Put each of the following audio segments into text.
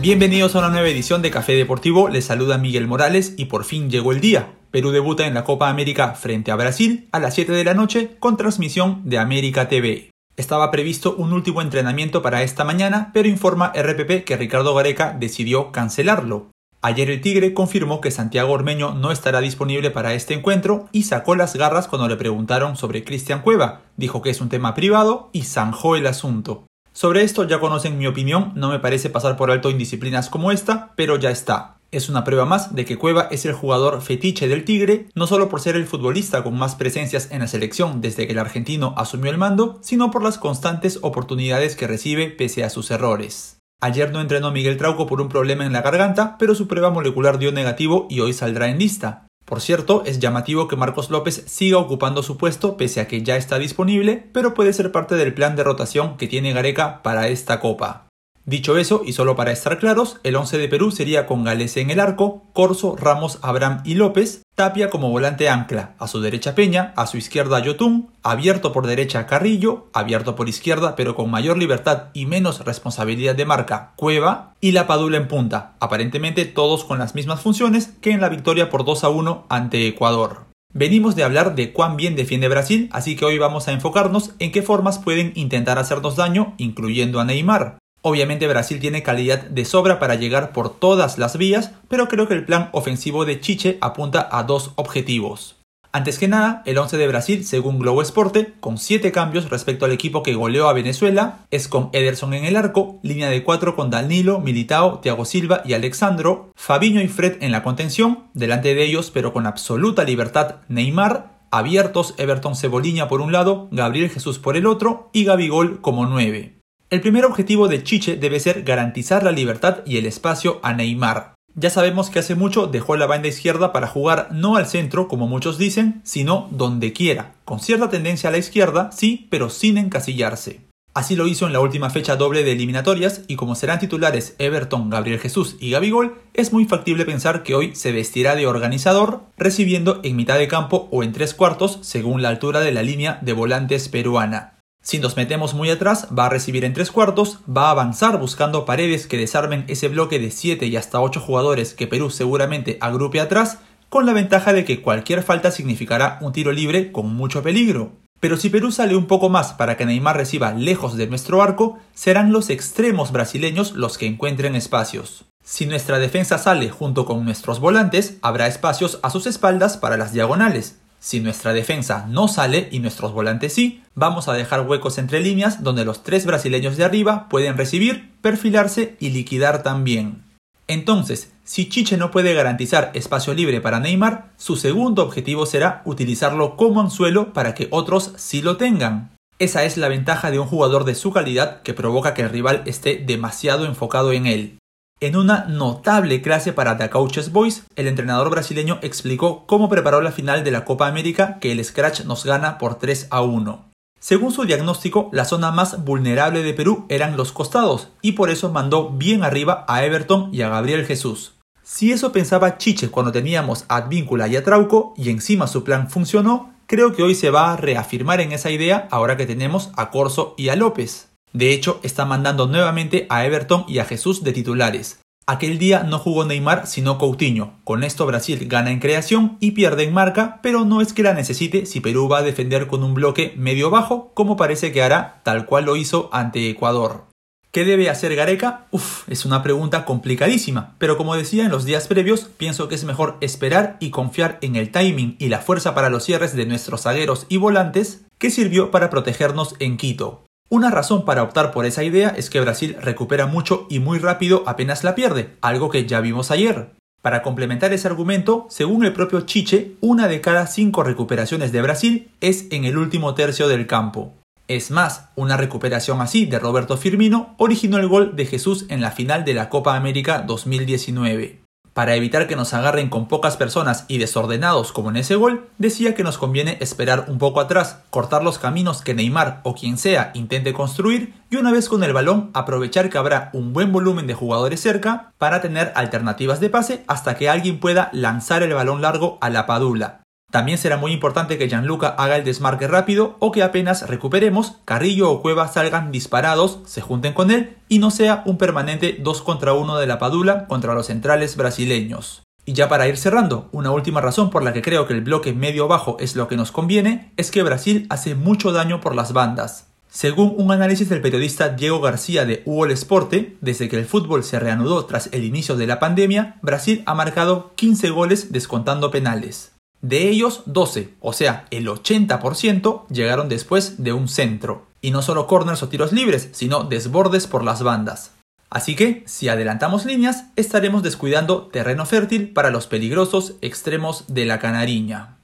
Bienvenidos a una nueva edición de Café Deportivo, les saluda Miguel Morales y por fin llegó el día. Perú debuta en la Copa América frente a Brasil a las 7 de la noche con transmisión de América TV. Estaba previsto un último entrenamiento para esta mañana, pero informa RPP que Ricardo Gareca decidió cancelarlo. Ayer el Tigre confirmó que Santiago Ormeño no estará disponible para este encuentro y sacó las garras cuando le preguntaron sobre Cristian Cueva. Dijo que es un tema privado y zanjó el asunto. Sobre esto ya conocen mi opinión, no me parece pasar por alto indisciplinas como esta, pero ya está. Es una prueba más de que Cueva es el jugador fetiche del Tigre, no solo por ser el futbolista con más presencias en la selección desde que el argentino asumió el mando, sino por las constantes oportunidades que recibe pese a sus errores. Ayer no entrenó Miguel Trauco por un problema en la garganta, pero su prueba molecular dio negativo y hoy saldrá en lista. Por cierto, es llamativo que Marcos López siga ocupando su puesto pese a que ya está disponible, pero puede ser parte del plan de rotación que tiene Gareca para esta copa. Dicho eso, y solo para estar claros, el 11 de Perú sería con Galese en el arco, Corso, Ramos, Abraham y López, Tapia como volante ancla, a su derecha Peña, a su izquierda Yotun, abierto por derecha Carrillo, abierto por izquierda pero con mayor libertad y menos responsabilidad de marca Cueva, y la Padula en punta, aparentemente todos con las mismas funciones que en la victoria por 2 a 1 ante Ecuador. Venimos de hablar de cuán bien defiende Brasil, así que hoy vamos a enfocarnos en qué formas pueden intentar hacernos daño, incluyendo a Neymar. Obviamente Brasil tiene calidad de sobra para llegar por todas las vías, pero creo que el plan ofensivo de Chiche apunta a dos objetivos. Antes que nada, el 11 de Brasil, según Globo Esporte, con 7 cambios respecto al equipo que goleó a Venezuela, es con Ederson en el arco, línea de 4 con Danilo, Militao, Thiago Silva y Alexandro, Fabiño y Fred en la contención, delante de ellos pero con absoluta libertad Neymar, abiertos Everton Ceboliña por un lado, Gabriel Jesús por el otro y Gabigol como 9. El primer objetivo de Chiche debe ser garantizar la libertad y el espacio a Neymar. Ya sabemos que hace mucho dejó la banda izquierda para jugar no al centro, como muchos dicen, sino donde quiera, con cierta tendencia a la izquierda, sí, pero sin encasillarse. Así lo hizo en la última fecha doble de eliminatorias y como serán titulares Everton, Gabriel Jesús y Gabigol, es muy factible pensar que hoy se vestirá de organizador, recibiendo en mitad de campo o en tres cuartos según la altura de la línea de volantes peruana. Si nos metemos muy atrás, va a recibir en tres cuartos, va a avanzar buscando paredes que desarmen ese bloque de 7 y hasta 8 jugadores que Perú seguramente agrupe atrás, con la ventaja de que cualquier falta significará un tiro libre con mucho peligro. Pero si Perú sale un poco más para que Neymar reciba lejos de nuestro arco, serán los extremos brasileños los que encuentren espacios. Si nuestra defensa sale junto con nuestros volantes, habrá espacios a sus espaldas para las diagonales. Si nuestra defensa no sale y nuestros volantes sí, vamos a dejar huecos entre líneas donde los tres brasileños de arriba pueden recibir, perfilarse y liquidar también. Entonces, si Chiche no puede garantizar espacio libre para Neymar, su segundo objetivo será utilizarlo como anzuelo para que otros sí lo tengan. Esa es la ventaja de un jugador de su calidad que provoca que el rival esté demasiado enfocado en él. En una notable clase para The Coaches Boys, el entrenador brasileño explicó cómo preparó la final de la Copa América que el Scratch nos gana por 3 a 1. Según su diagnóstico, la zona más vulnerable de Perú eran los costados y por eso mandó bien arriba a Everton y a Gabriel Jesús. Si eso pensaba Chiche cuando teníamos a Advíncula y a Trauco y encima su plan funcionó, creo que hoy se va a reafirmar en esa idea ahora que tenemos a Corso y a López. De hecho, está mandando nuevamente a Everton y a Jesús de titulares. Aquel día no jugó Neymar sino Coutinho. Con esto Brasil gana en creación y pierde en marca, pero no es que la necesite si Perú va a defender con un bloque medio bajo, como parece que hará, tal cual lo hizo ante Ecuador. ¿Qué debe hacer Gareca? Uf, es una pregunta complicadísima, pero como decía en los días previos, pienso que es mejor esperar y confiar en el timing y la fuerza para los cierres de nuestros zagueros y volantes que sirvió para protegernos en Quito. Una razón para optar por esa idea es que Brasil recupera mucho y muy rápido apenas la pierde, algo que ya vimos ayer. Para complementar ese argumento, según el propio Chiche, una de cada cinco recuperaciones de Brasil es en el último tercio del campo. Es más, una recuperación así de Roberto Firmino originó el gol de Jesús en la final de la Copa América 2019. Para evitar que nos agarren con pocas personas y desordenados como en ese gol, decía que nos conviene esperar un poco atrás, cortar los caminos que Neymar o quien sea intente construir y una vez con el balón aprovechar que habrá un buen volumen de jugadores cerca para tener alternativas de pase hasta que alguien pueda lanzar el balón largo a la padula. También será muy importante que Gianluca haga el desmarque rápido o que apenas recuperemos, Carrillo o Cueva salgan disparados, se junten con él y no sea un permanente 2 contra 1 de la Padula contra los centrales brasileños. Y ya para ir cerrando, una última razón por la que creo que el bloque medio-bajo es lo que nos conviene es que Brasil hace mucho daño por las bandas. Según un análisis del periodista Diego García de UOL Esporte, desde que el fútbol se reanudó tras el inicio de la pandemia, Brasil ha marcado 15 goles descontando penales. De ellos, 12, o sea, el 80%, llegaron después de un centro. Y no solo corners o tiros libres, sino desbordes por las bandas. Así que, si adelantamos líneas, estaremos descuidando terreno fértil para los peligrosos extremos de la canariña.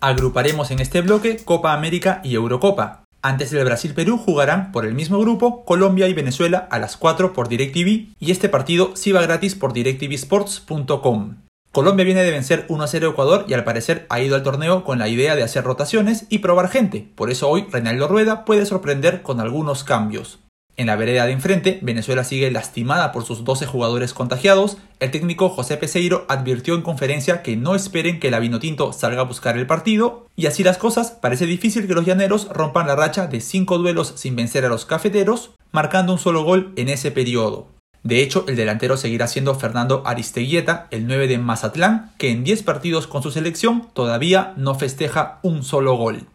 Agruparemos en este bloque Copa América y Eurocopa, antes del Brasil-Perú jugarán por el mismo grupo Colombia y Venezuela a las 4 por DirecTV y este partido sí va gratis por directvsports.com. Colombia viene de vencer 1-0 Ecuador y al parecer ha ido al torneo con la idea de hacer rotaciones y probar gente, por eso hoy Reinaldo Rueda puede sorprender con algunos cambios. En la vereda de enfrente, Venezuela sigue lastimada por sus 12 jugadores contagiados. El técnico José Peseiro advirtió en conferencia que no esperen que la Vinotinto salga a buscar el partido. Y así las cosas, parece difícil que los llaneros rompan la racha de 5 duelos sin vencer a los cafeteros, marcando un solo gol en ese periodo. De hecho, el delantero seguirá siendo Fernando Aristeguieta, el 9 de Mazatlán, que en 10 partidos con su selección todavía no festeja un solo gol.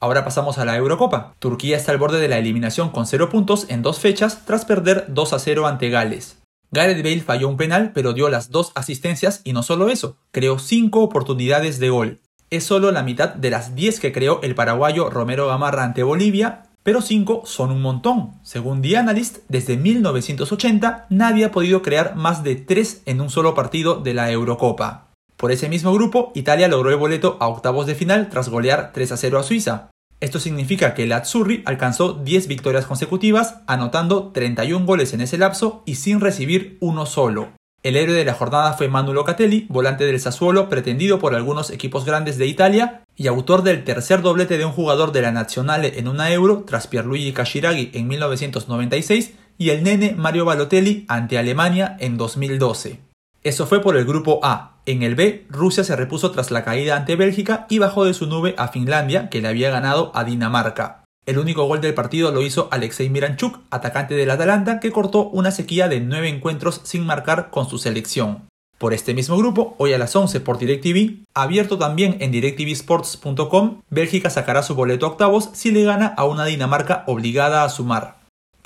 Ahora pasamos a la Eurocopa. Turquía está al borde de la eliminación con 0 puntos en dos fechas tras perder 2 a 0 ante Gales. Gareth Bale falló un penal pero dio las dos asistencias y no solo eso, creó 5 oportunidades de gol. Es solo la mitad de las 10 que creó el paraguayo Romero Gamarra ante Bolivia, pero 5 son un montón. Según The Analyst, desde 1980 nadie ha podido crear más de 3 en un solo partido de la Eurocopa. Por ese mismo grupo, Italia logró el boleto a octavos de final tras golear 3 a 0 a Suiza. Esto significa que el Azzurri alcanzó 10 victorias consecutivas, anotando 31 goles en ese lapso y sin recibir uno solo. El héroe de la jornada fue Manu Locatelli, volante del Sassuolo pretendido por algunos equipos grandes de Italia y autor del tercer doblete de un jugador de la Nazionale en una Euro tras Pierluigi Cashiraghi en 1996 y el nene Mario Balotelli ante Alemania en 2012. Eso fue por el grupo A. En el B, Rusia se repuso tras la caída ante Bélgica y bajó de su nube a Finlandia, que le había ganado a Dinamarca. El único gol del partido lo hizo Alexei Miranchuk, atacante del Atalanta, que cortó una sequía de nueve encuentros sin marcar con su selección. Por este mismo grupo, hoy a las 11 por DirecTV, abierto también en directvsports.com, Bélgica sacará su boleto octavos si le gana a una Dinamarca obligada a sumar.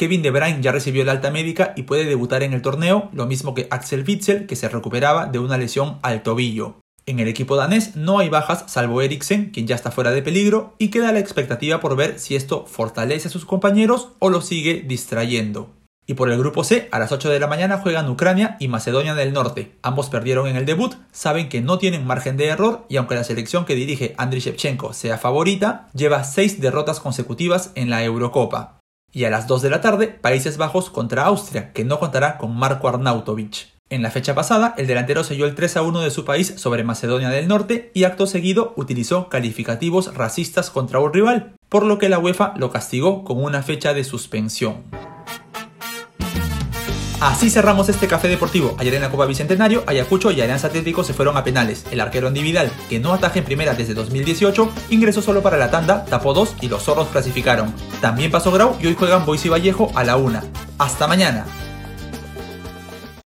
Kevin De Bruyne ya recibió la alta médica y puede debutar en el torneo, lo mismo que Axel Witzel, que se recuperaba de una lesión al tobillo. En el equipo danés no hay bajas salvo Eriksen, quien ya está fuera de peligro, y queda la expectativa por ver si esto fortalece a sus compañeros o lo sigue distrayendo. Y por el grupo C, a las 8 de la mañana juegan Ucrania y Macedonia del Norte. Ambos perdieron en el debut, saben que no tienen margen de error y aunque la selección que dirige Andriy Shevchenko sea favorita, lleva 6 derrotas consecutivas en la Eurocopa. Y a las 2 de la tarde, Países Bajos contra Austria, que no contará con Marco Arnautovic. En la fecha pasada, el delantero selló el 3 a 1 de su país sobre Macedonia del Norte y acto seguido utilizó calificativos racistas contra un rival, por lo que la UEFA lo castigó con una fecha de suspensión. Así cerramos este café deportivo. Ayer en la Copa Bicentenario, Ayacucho y Alianza Atlético se fueron a penales. El arquero individual, que no ataja en primera desde 2018, ingresó solo para la tanda, tapó dos y los zorros clasificaron. También pasó Grau y hoy juegan Boise y Vallejo a la una. ¡Hasta mañana!